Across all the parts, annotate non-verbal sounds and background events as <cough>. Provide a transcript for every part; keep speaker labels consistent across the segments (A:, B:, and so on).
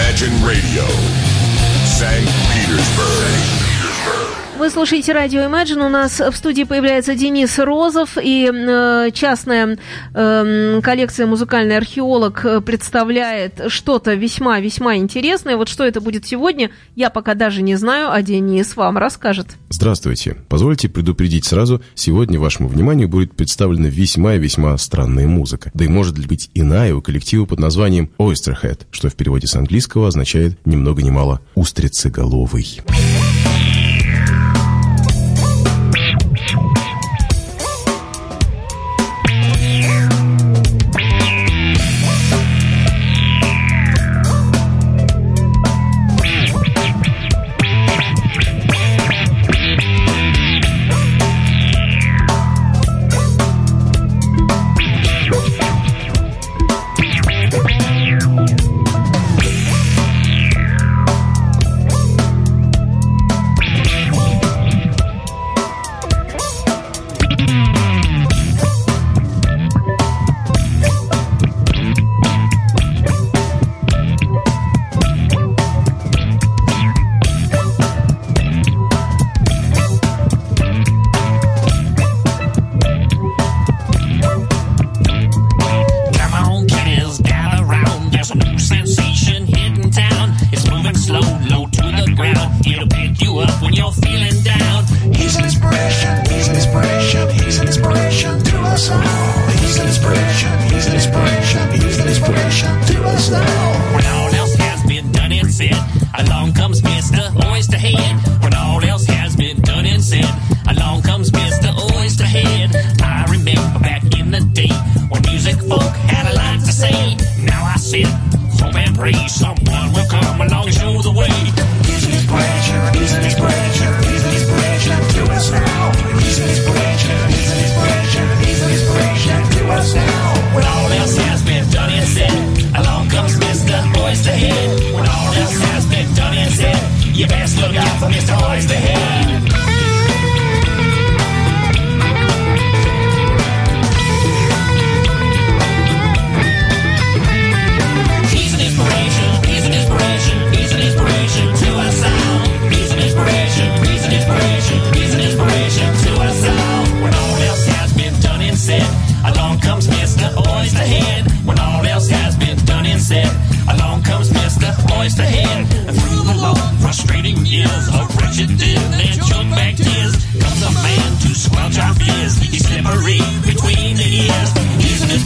A: Imagine Radio, St. Petersburg.
B: Вы слушаете радио Imagine. У нас в студии появляется Денис Розов и э, частная э, коллекция «Музыкальный археолог» представляет что-то весьма-весьма интересное. Вот что это будет сегодня, я пока даже не знаю, а Денис вам расскажет.
C: Здравствуйте. Позвольте предупредить сразу, сегодня вашему вниманию будет представлена весьма и весьма странная музыка. Да и может быть иная у коллектива под названием Oysterhead, что в переводе с английского означает ни много ни мало «устрицеголовый».
D: now.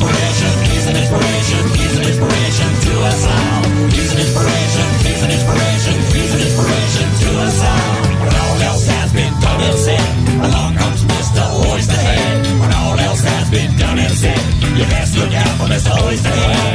C: inspiration, he's an inspiration, he's an inspiration to us all. He's an inspiration, he's an inspiration, he's an inspiration to us all. When all else has been done and said, along comes Mr. Oysterhead. When all else has been done and said, you best look out for Mr. Oysterhead.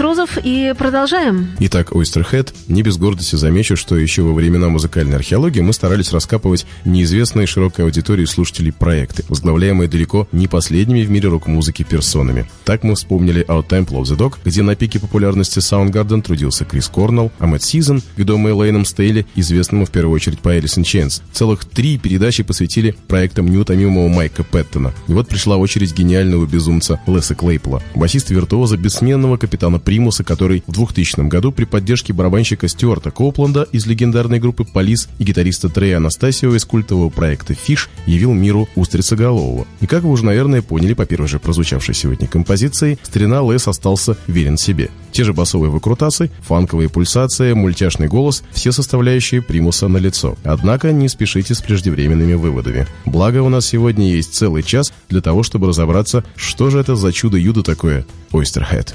B: Денис Розов и продолжаем.
E: Итак, Oysterhead. Не без гордости замечу, что еще во времена музыкальной археологии мы старались раскапывать неизвестные широкой аудитории слушателей проекты, возглавляемые далеко не последними в мире рок-музыки персонами. Так мы вспомнили Our Temple of the Dog, где на пике популярности Soundgarden трудился Крис Корнелл, а Mad Season, ведомый Лейном Стейли, известному в первую очередь по in Chains. Целых три передачи посвятили проектам неутомимого Майка Пэттона. И вот пришла очередь гениального безумца Леса Клейпла, басиста-виртуоза бессменного капитана Primus а, который в 2000 году при поддержке барабанщика Стюарта Коупленда из легендарной группы Police и гитариста Трея Анастасио из культового проекта Phish явил миру Устрицеголового. И как вы уже, наверное, поняли по первой же прозвучавшей сегодня композиции, старина Лес остался верен себе. Те же басовые выкрутасы, фанковые пульсации, мультяшный голос – все составляющие примуса на лицо. Однако не спешите с преждевременными выводами. Благо у нас сегодня есть целый час для того, чтобы разобраться, что же это за чудо-юдо такое Oysterhead.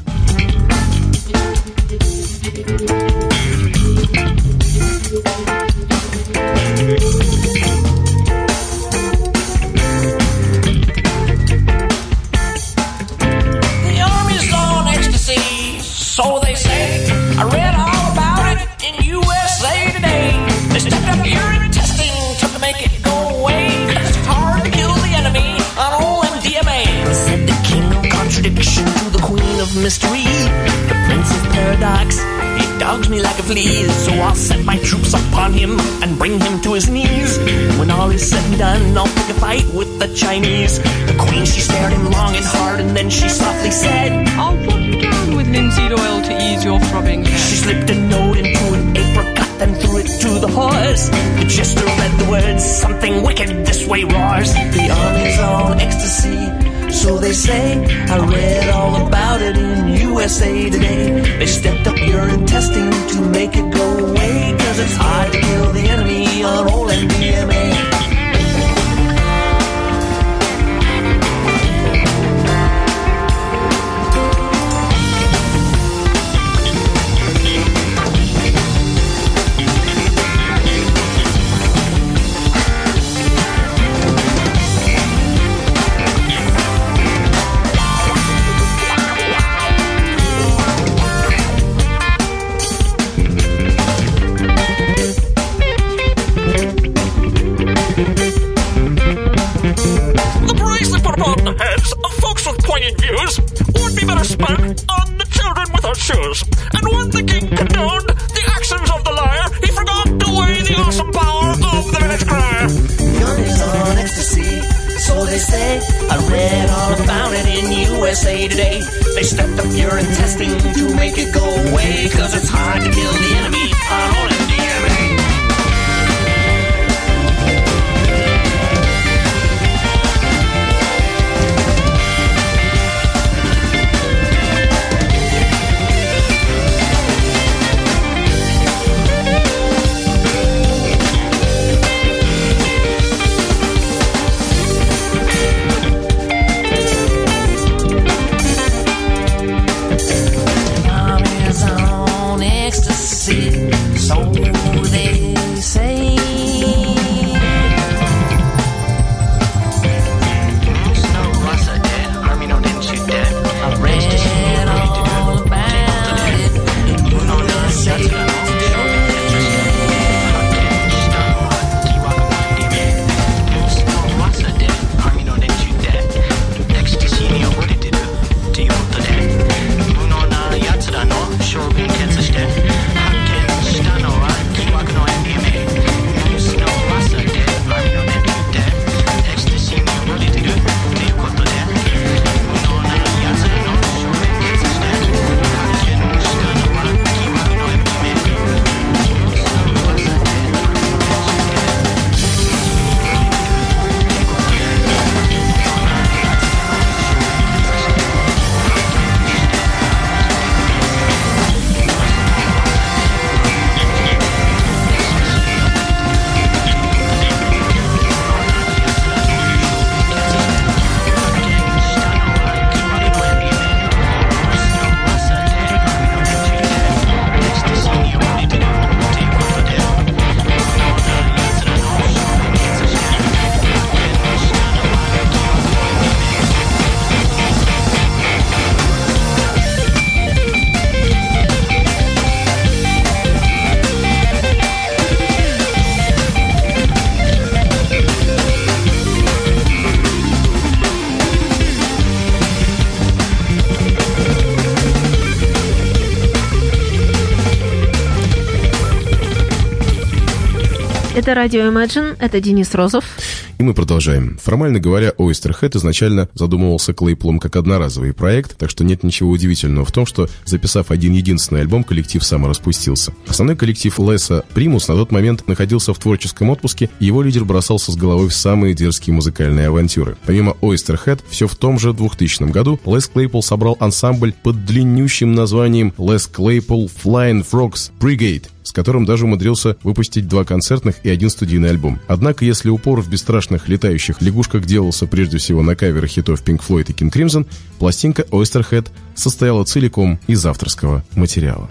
C: Mystery, the Prince of contradiction to the queen of mystery. And cipher Paradox. Dogs me like a flea, so I'll set my troops upon him and bring him to his knees. When all is said and done, I'll pick a fight with the Chinese. The Queen, she stared him long and hard, and then she softly said,
F: I'll put down with linseed oil to ease your throbbing head.
C: She slipped a note into an apricot, then threw it to the horse. The jester read the words, something wicked this way roars. The army's on ecstasy so they say. I read all about it in USA Today. They stepped up urine testing to make it go away. Cause it's hard to kill the enemy on old MDMA.
B: Это радио Imagine, это Денис Розов.
C: И мы продолжаем. Формально говоря, Oysterhead изначально задумывался Клейплом как одноразовый проект, так что нет ничего удивительного в том, что, записав один единственный альбом, коллектив самораспустился. Основной коллектив Леса Примус на тот момент находился в творческом отпуске, и его лидер бросался с головой в самые дерзкие музыкальные авантюры. Помимо Oysterhead, все в том же 2000 году Лес Клейпл собрал ансамбль под длиннющим названием Les Claypool Flying Frogs Brigade, с которым даже умудрился выпустить два концертных и один студийный альбом. Однако, если упор в бесстрашных летающих лягушках делался прежде всего на каверах хитов Pink Floyd и King Crimson, пластинка Oysterhead состояла целиком из авторского материала.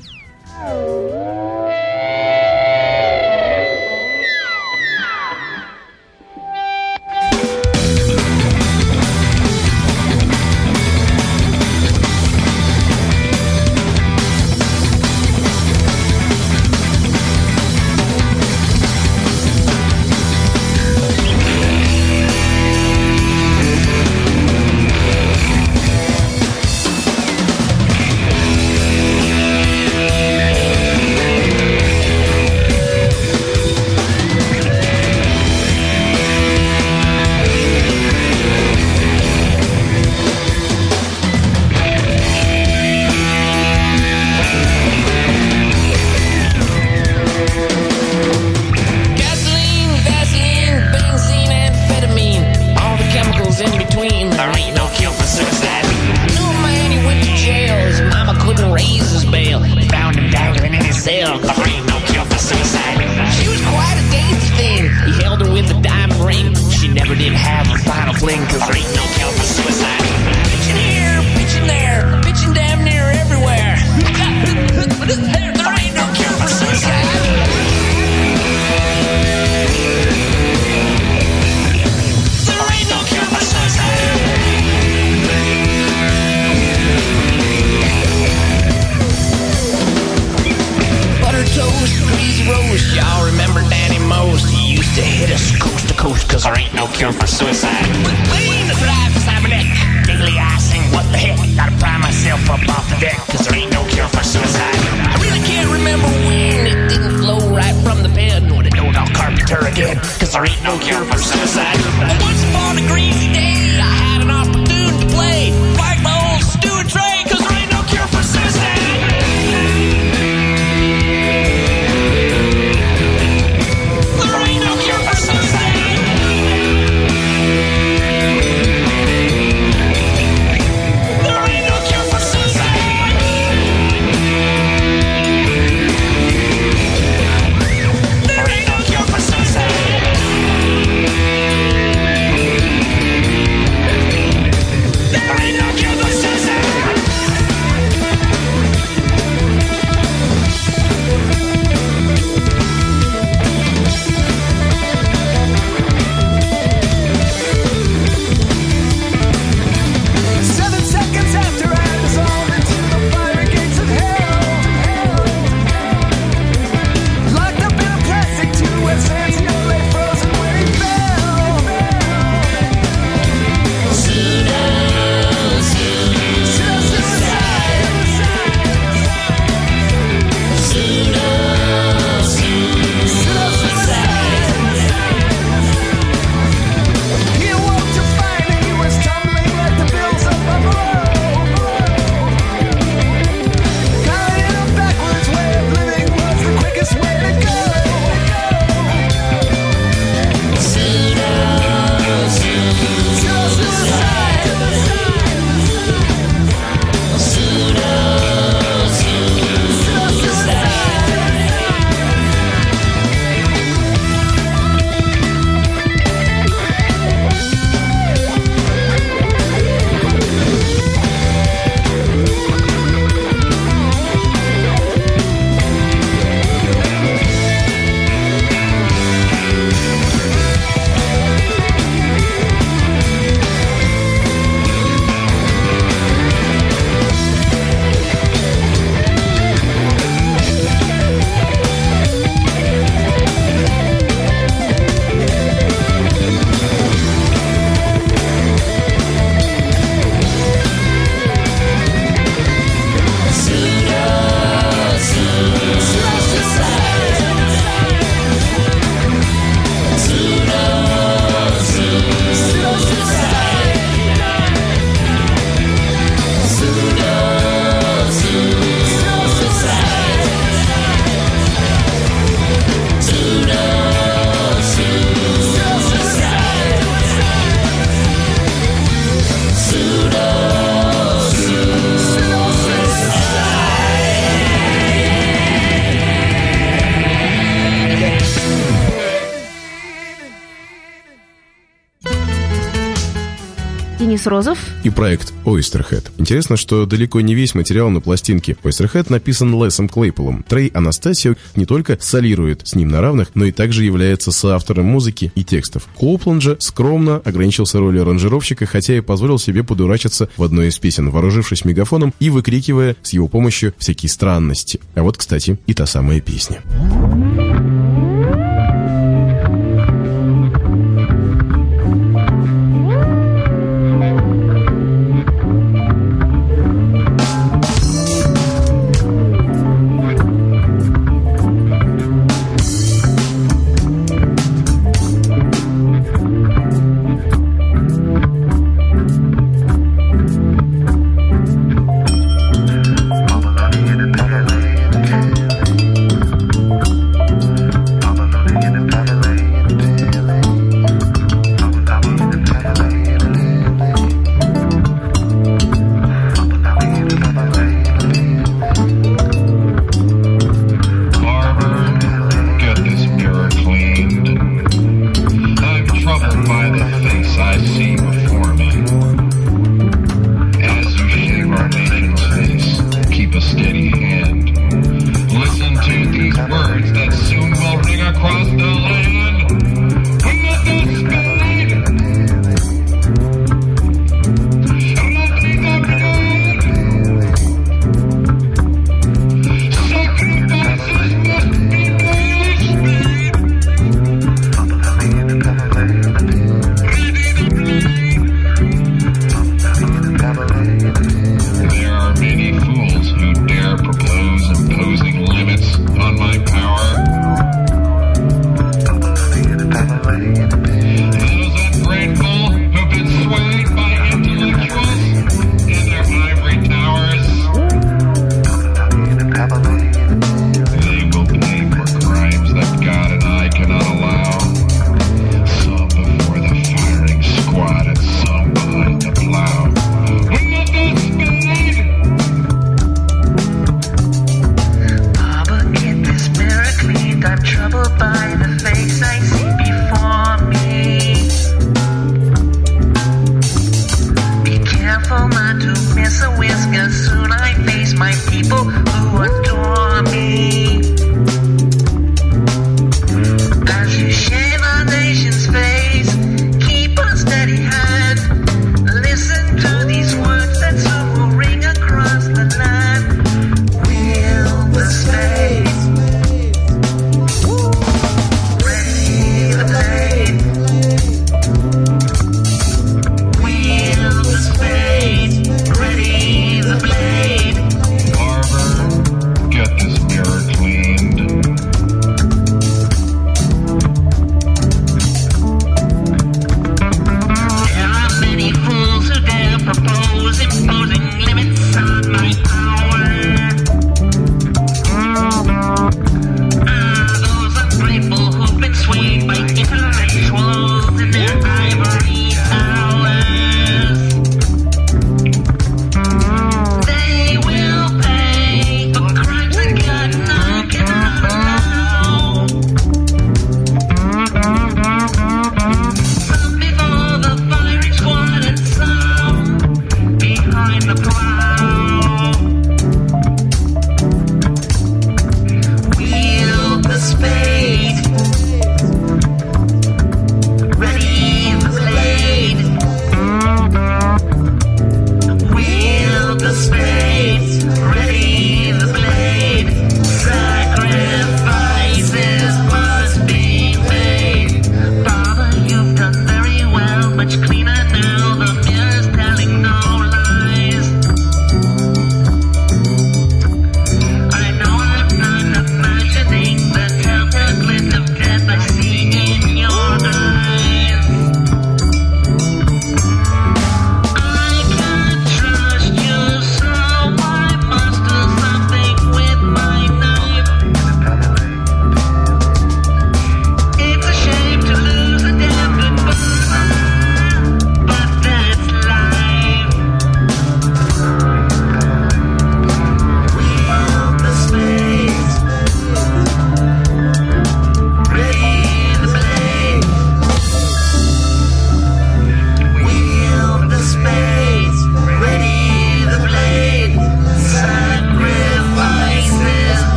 B: Денис Розов.
E: И проект Oysterhead. Интересно, что далеко не весь материал на пластинке Oysterhead написан Лесом Клейполом. Трей Анастасио не только солирует с ним на равных, но и также является соавтором музыки и текстов. Коупланд же скромно ограничился ролью аранжировщика, хотя и позволил себе подурачиться в одной из песен, вооружившись мегафоном и выкрикивая с его помощью всякие странности. А вот, кстати, и та самая песня.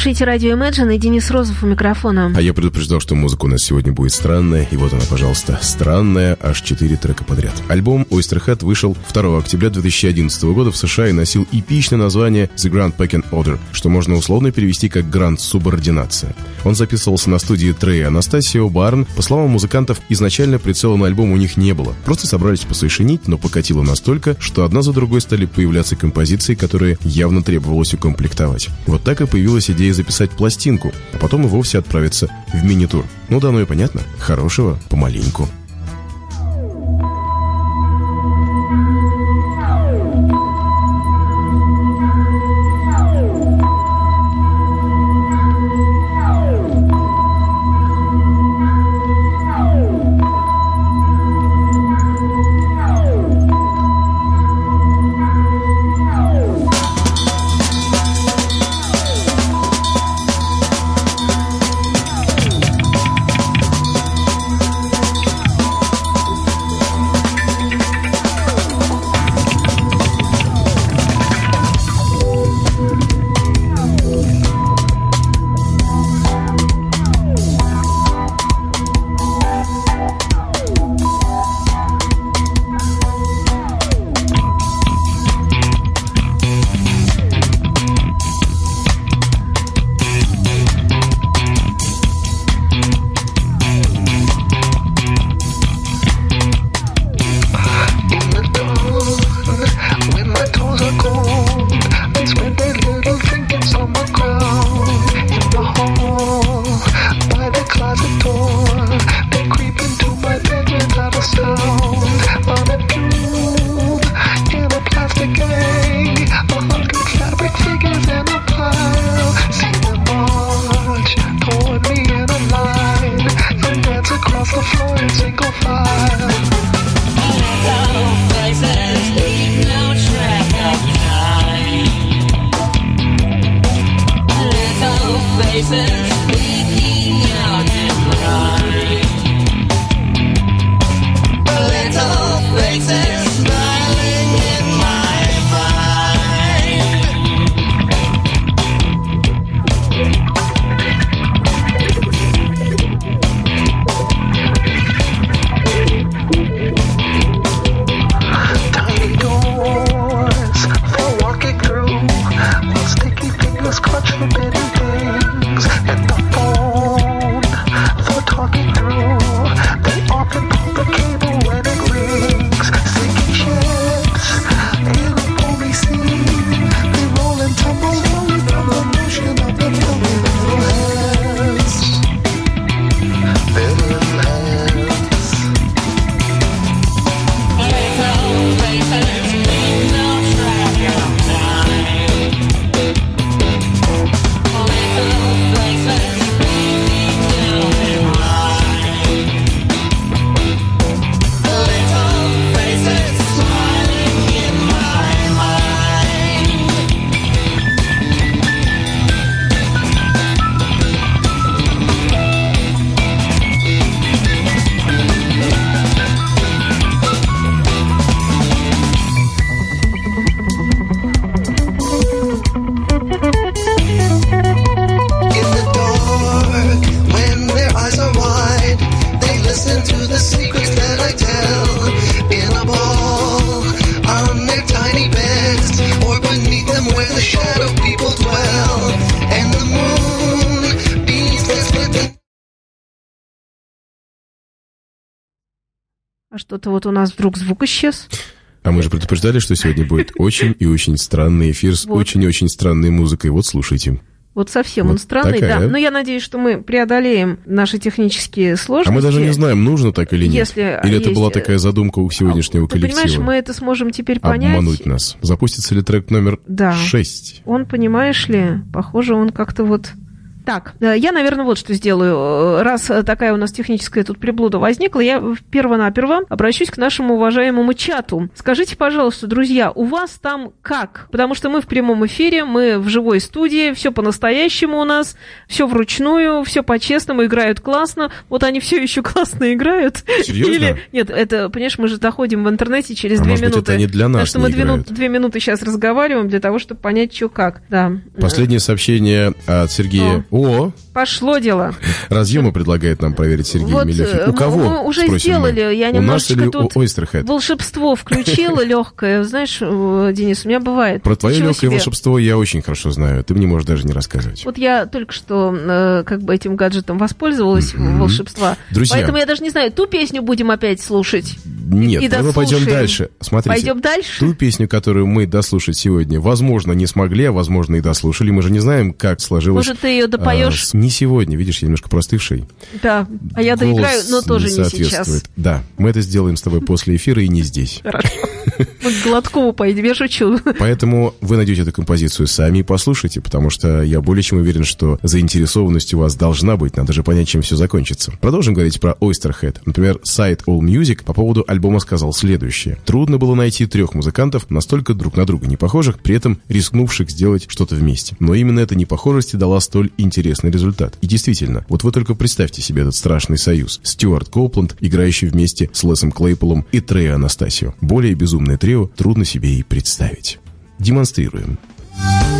B: Слушаете радио Imagine и Денис Розов у микрофона.
G: А я предупреждал, что музыка у нас сегодня будет странная, и вот она, пожалуйста, странная, аж четыре трека подряд. Альбом Oysterhead вышел 2 октября 2011 года в США и носил эпичное название The Grand Pecking Order, что можно условно перевести как «Гранд Субординация». Он записывался на студии Трей Анастасио Барн. По словам музыкантов, изначально прицела на альбом у них не было. Просто собрались посовершенить, но покатило настолько, что одна за другой стали появляться композиции, которые явно требовалось укомплектовать. Вот так и появилась идея записать пластинку, а потом и вовсе отправиться в мини-тур. Ну да, ну и понятно. Хорошего помаленьку.
B: Что-то вот у нас вдруг звук исчез.
G: А мы же предупреждали, что сегодня будет <laughs> очень и очень странный эфир с
B: Вот.
G: очень и очень странной музыкой. Вот слушайте.
B: Вот совсем
G: Вот
B: он странный,
G: такая.
B: да. Но я надеюсь, что мы преодолеем наши технические сложности.
G: А мы даже не знаем, нужно так или нет.
B: Если
G: или это
B: есть-
G: была такая задумка у сегодняшнего
B: Ты понимаешь,
G: коллектива.
B: мы это сможем теперь понять.
G: Обмануть нас. Запустится ли трек номер
B: Да.
G: 6?
B: Он, понимаешь ли, похоже, он как-то вот Так, э, я, наверное, вот что сделаю. Э, Раз э, такая у нас техническая тут приблуда возникла, я перво-наперво обращусь к нашему уважаемому чату. Скажите, пожалуйста, друзья, у вас там как? Потому что мы в прямом эфире, мы в живой студии, все по-настоящему у нас, все вручную, все по-честному, играют классно. Вот они все еще классно играют.
E: Серьезно?
B: Или нет, это, понимаешь, мы же доходим в интернете через
E: А
B: две
E: может быть,
B: минуты.
E: это они для нас
B: Так что
E: не
B: мы две, две минуты сейчас разговариваем для того, чтобы понять, что как. Да.
E: Последнее сообщение от Сергея. О, о,
B: Пошло дело.
E: разъемы предлагает нам проверить Сергей
B: Вот,
E: Мелехин.
B: э,
E: У кого?
B: мы уже
E: спросим мы.
B: сделали, я
E: У нас или у
B: тут
E: Ойстерхед?
B: Волшебство включила <laughs> легкое. Знаешь, э, Денис, у меня бывает.
E: Про твое легкое
B: себе.
E: волшебство я очень хорошо знаю. Ты мне можешь даже не рассказывать.
B: Вот я только что э, как бы этим гаджетом воспользовалась волшебства.
E: Друзья.
B: Поэтому я даже не знаю, ту песню будем опять слушать.
E: Нет,
B: и
E: мы пойдем дальше. Смотрите.
B: Пойдем дальше?
E: Ту песню, которую мы дослушать сегодня, возможно, не смогли, а возможно и дослушали. Мы же не знаем, как сложилось.
B: Может, ты ее допоешь?
E: а, не сегодня, видишь, я немножко простывший.
B: Да. А я доиграю, но тоже не
E: соответствует.
B: сейчас.
E: Да, мы это сделаем с тобой после эфира и не здесь.
B: Хорошо. К Гладкову пойдем, я шучу.
E: Поэтому вы найдете эту композицию сами и послушайте, потому что я более чем уверен, что заинтересованность у вас должна быть, надо же понять, чем все закончится. Продолжим говорить про Oysterhead. Например, сайт All Music по поводу альбома сказал следующее. Трудно было найти трех музыкантов, настолько друг на друга не похожих, при этом рискнувших сделать что-то вместе. Но именно эта непохожесть дала столь интересный результат. И действительно, вот вы только представьте себе этот страшный союз. Стюарт Копланд, играющий вместе с Лесом Клейполом и Трея Анастасио. Более безумное трио трудно себе и представить. Демонстрируем.
C: Rubberneck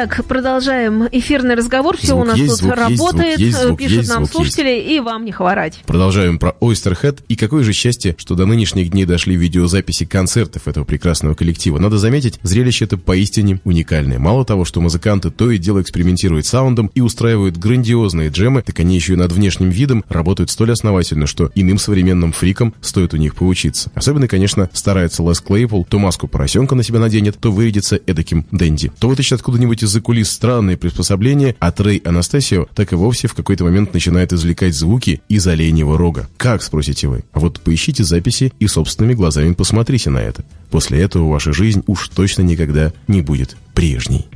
B: Итак, продолжаем эфирный разговор. Все
E: Звук
B: у нас
E: есть,
B: тут
E: звук есть,
B: работает.
E: есть, звук
B: Пишут
E: есть,
B: нам
E: звук
B: слушатели, и вам не хворать.
E: Продолжаем про Oysterhead. И какое же счастье, что до нынешних дней дошли видеозаписи концертов этого прекрасного коллектива. Надо заметить, зрелище это поистине уникальное. Мало того, что музыканты то и дело экспериментируют саундом и устраивают грандиозные джемы, так они еще и над внешним видом работают столь основательно, что иным современным фрикам стоит у них поучиться. Особенно, конечно, старается Лес Клейпул, то маску поросенка на себя наденет, то вырядится эдаким дэнди. То вытащит откуда-нибудь из-за кулис странные приспособления, а Трей Анастасио так и вовсе в какой-то момент начинает извлекать звуки из оленьего рога. Как, спросите вы? А вот поищите записи и собственными глазами посмотрите на это. После этого ваша жизнь уж точно никогда не будет прежней.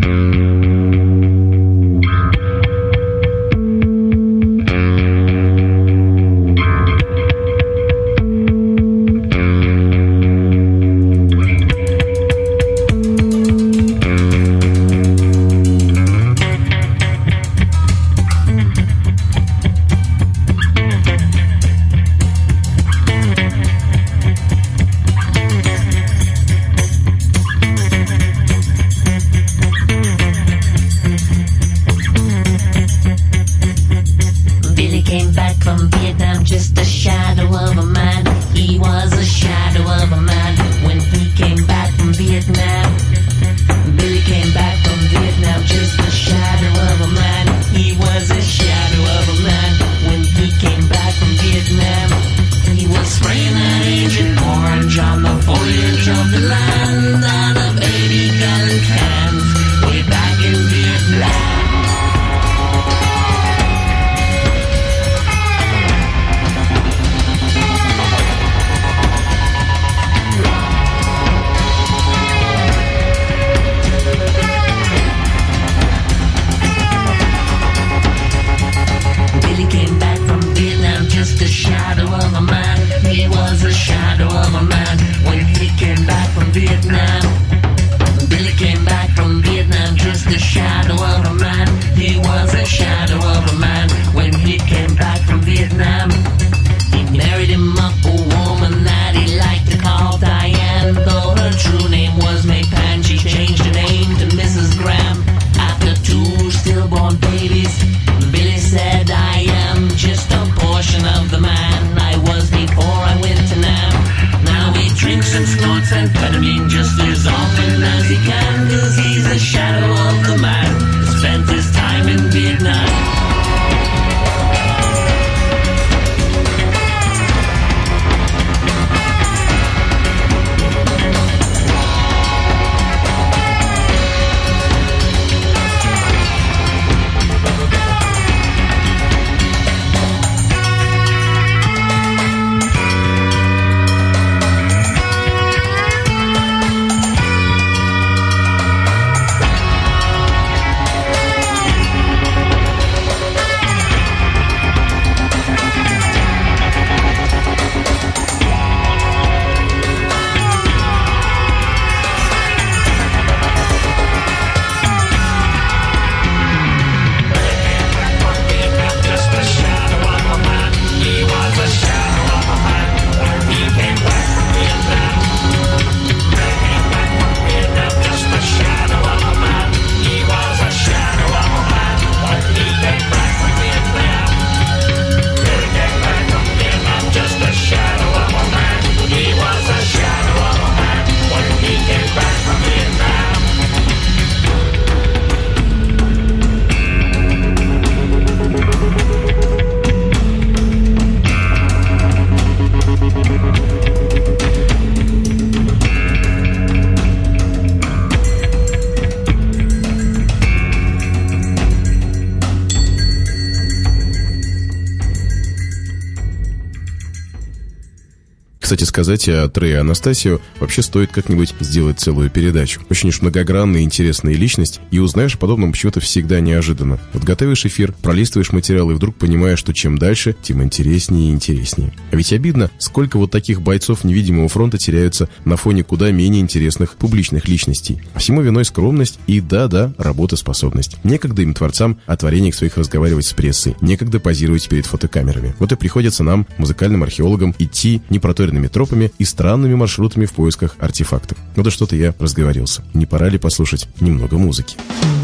C: Billy of the man spent his time in Vietnam.
E: Кстати сказать, о Трее Анастасио вообще стоит как-нибудь сделать целую передачу. Очень уж многогранная и интересная личность, и узнаешь о подобном почему-то всегда неожиданно. Вот готовишь эфир, пролистываешь материал и вдруг понимаешь, что чем дальше, тем интереснее и интереснее. А ведь обидно, сколько вот таких бойцов невидимого фронта теряются на фоне куда менее интересных публичных личностей. А всему виной скромность и, да-да, работоспособность. Некогда им, творцам, о творениях своих разговаривать с прессой, некогда позировать перед фотокамерами. Вот и приходится нам, музыкальным археологам, идти непроторенными тропами и странными маршрутами в поисках артефактов. Ну да что-то я разговорился. Не пора ли послушать немного музыки?
G: You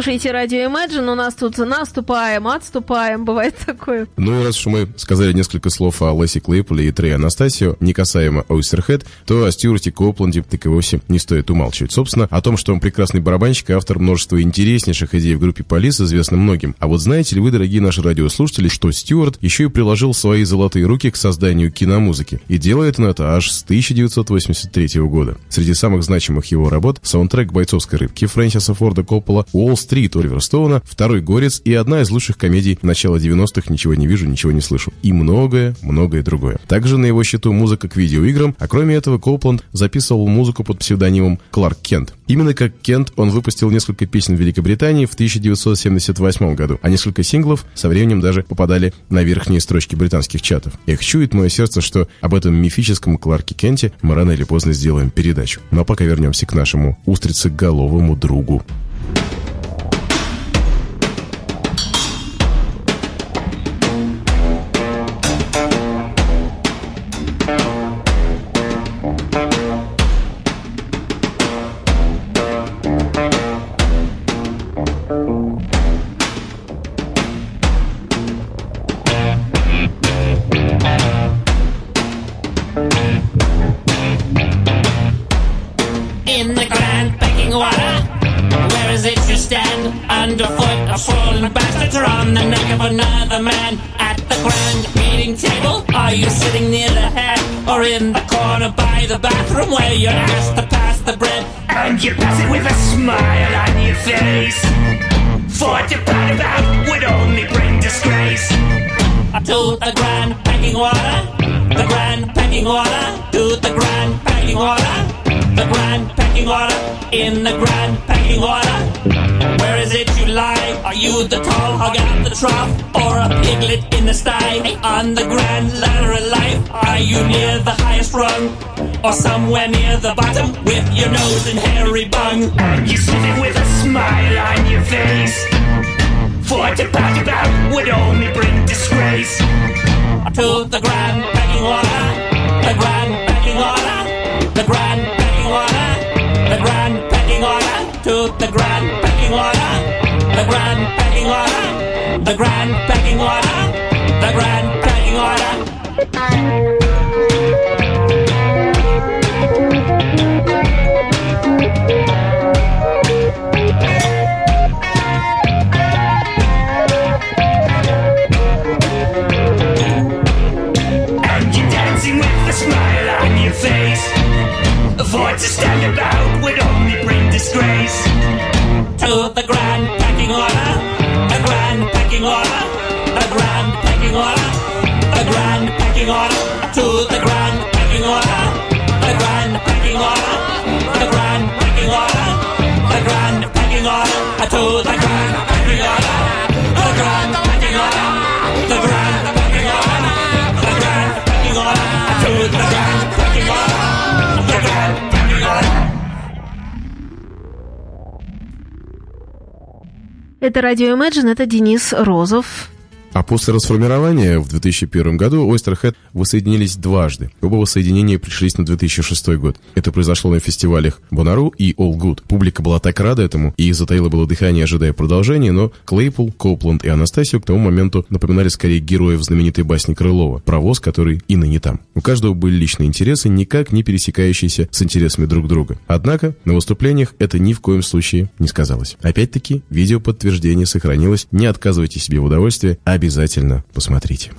B: слушаете радио Imagine, у нас тут наступаем, отступаем, бывает такое.
E: Ну и раз уж мы сказали несколько слов о Лесси Клейполе и Трей Анастасио, не касаемо Ойстерхед, то о Стюарте Копланде так и вовсе не стоит умалчивать. Собственно, о том, что он прекрасный барабанщик и автор множества интереснейших идей в группе Полис, известно многим. А вот знаете ли вы, дорогие наши радиослушатели, что Стюарт еще и приложил свои золотые руки к созданию киномузыки. И делает он это аж с 1983 года. Среди самых значимых его работ саундтрек «Бойцовской рыбки» Фрэнсиса Форда Коппола, «Уолл-стрит» Оливера Стоуна, «Второй горец» и одна из лучших комедий начала 90-х «Ничего не вижу, ничего не слышу». И многое, многое другое. Также на его счету музыка к видеоиграм, а кроме этого Копланд записывал музыку под псевдонимом Кларк Кент. Именно как Кент он выпустил несколько песен в Великобритании в 1978 году, а несколько синглов со временем даже попадали на верхние строчки британских чатов. Эх, чует мое сердце, что об этом мифическом Кларке Кенте мы рано или поздно сделаем передачу. Но пока вернемся к нашему устрицеголовому другу.
C: In the grand packing water. Where is it you lie? Are you the tall hog at the trough, or a piglet in the sty? On the grand ladder of life, are you near the highest rung, or somewhere near the bottom with your nose and hairy bung? You sitting with a smile on your face. For to pat about would only bring disgrace to the grand packing water, the grand packing water, the grand packing water, the grand to the grand packing water, the grand packing water, the grand packing water, the grand packing water. And you're dancing with a smile on your face. For to stand about disgrace. To the grand packing order, the grand packing order, the grand packing order, the grand packing order.
B: Это радио Imagine, это Денис Розов.
E: А после расформирования в 2001 году Oysterhead воссоединились дважды. Оба воссоединения пришлись на 2006 год. Это произошло на фестивалях Бонару и All Good. Публика была так рада этому и затаила было дыхание, ожидая продолжения, но Клейпул, Копланд и Анастасию к тому моменту напоминали скорее героев знаменитой басни Крылова, провоз, который и ныне там. У каждого были личные интересы, никак не пересекающиеся с интересами друг друга. Однако на выступлениях это ни в коем случае не сказалось. Опять-таки, видео подтверждение сохранилось. Не отказывайте себе в удовольствии, обязательно посмотрите.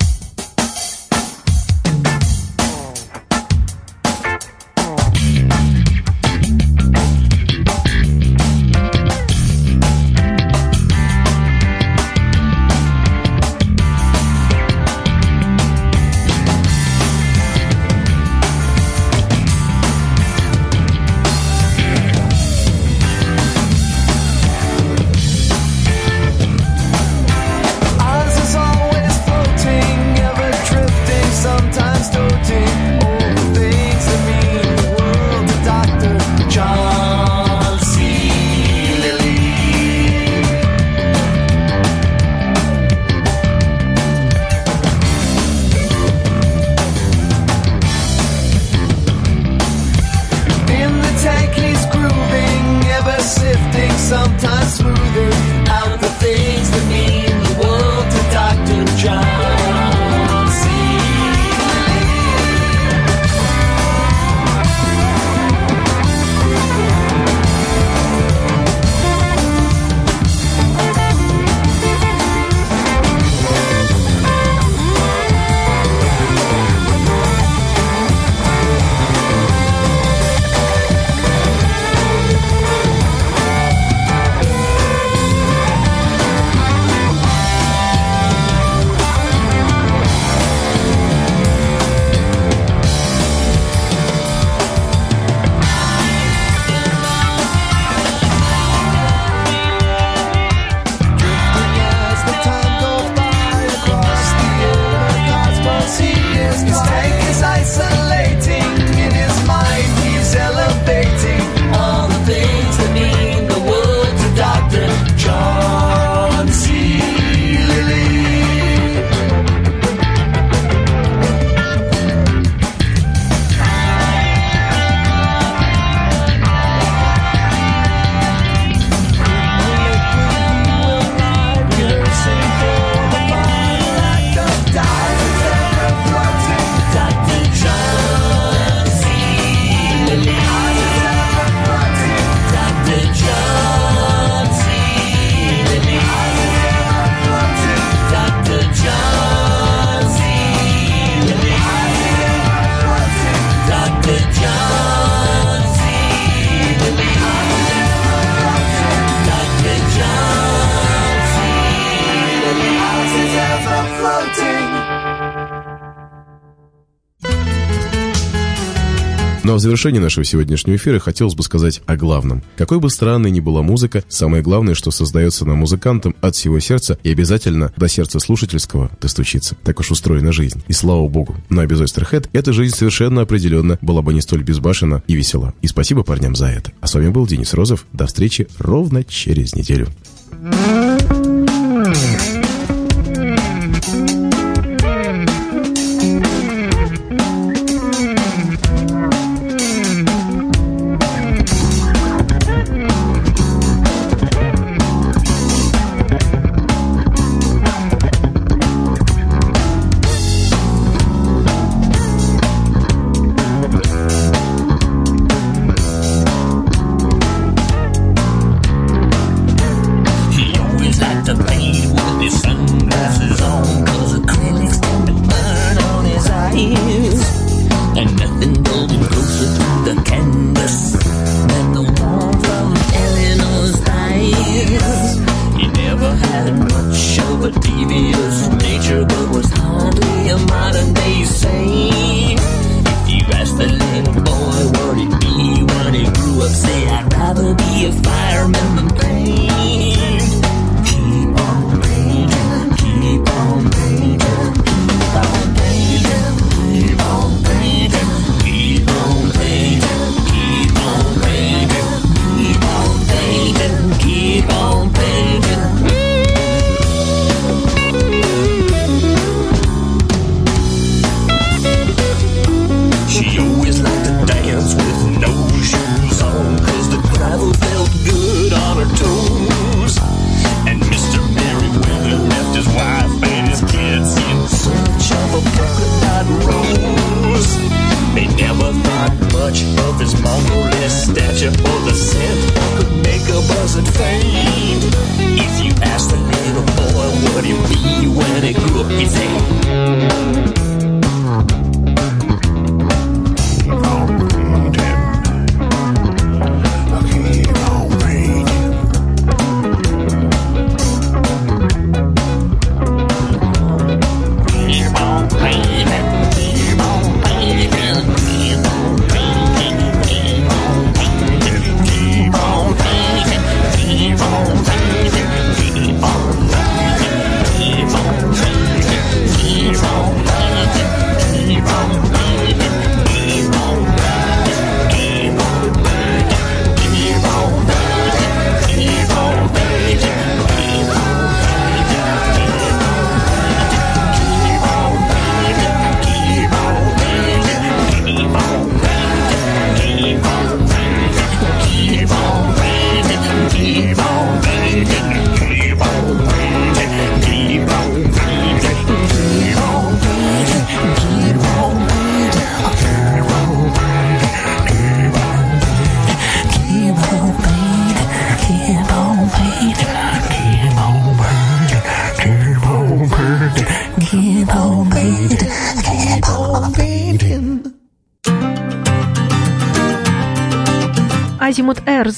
E: Ну а в завершении нашего сегодняшнего эфира хотелось бы сказать о главном. Какой бы странной ни была музыка, самое главное, что создается на музыкантом от всего сердца и обязательно до сердца слушательского достучится. Так уж устроена жизнь. И слава богу. Но без Ойстерхед эта жизнь совершенно определенно была бы не столь безбашена и весела. И спасибо парням за это. А с вами был Денис Розов. До встречи ровно через неделю.
H: He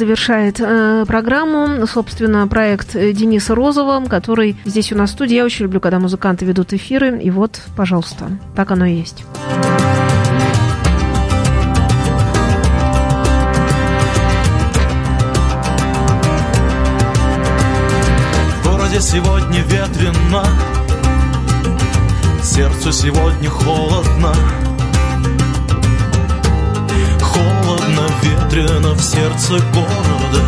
B: завершает э, программу. Собственно, проект э, Дениса Розова, который здесь у нас в студии. Я очень люблю, когда музыканты ведут эфиры. И вот, пожалуйста, так оно и есть.
I: В городе сегодня ветрено Сердцу сегодня холодно Холодно, ветрено в сердце города.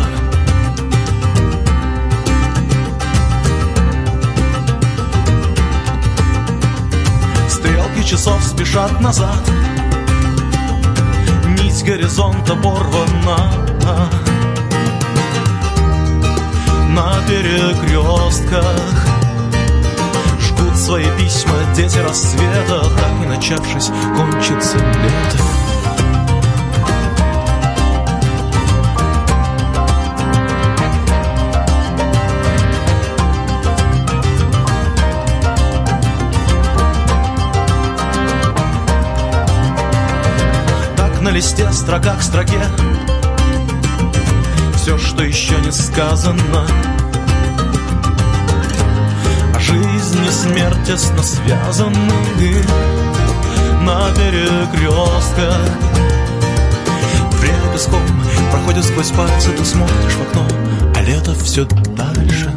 I: Стрелки часов спешат назад. Нить горизонта порвана. На перекрестках Жгут свои письма дети рассвета. Так и начавшись, кончится лето на листе строка к строке. Все, что еще не сказано. А жизнь и смерть связаны На перекрестках песком Проходит сквозь пальцы, ты смотришь в окно А лето все дальше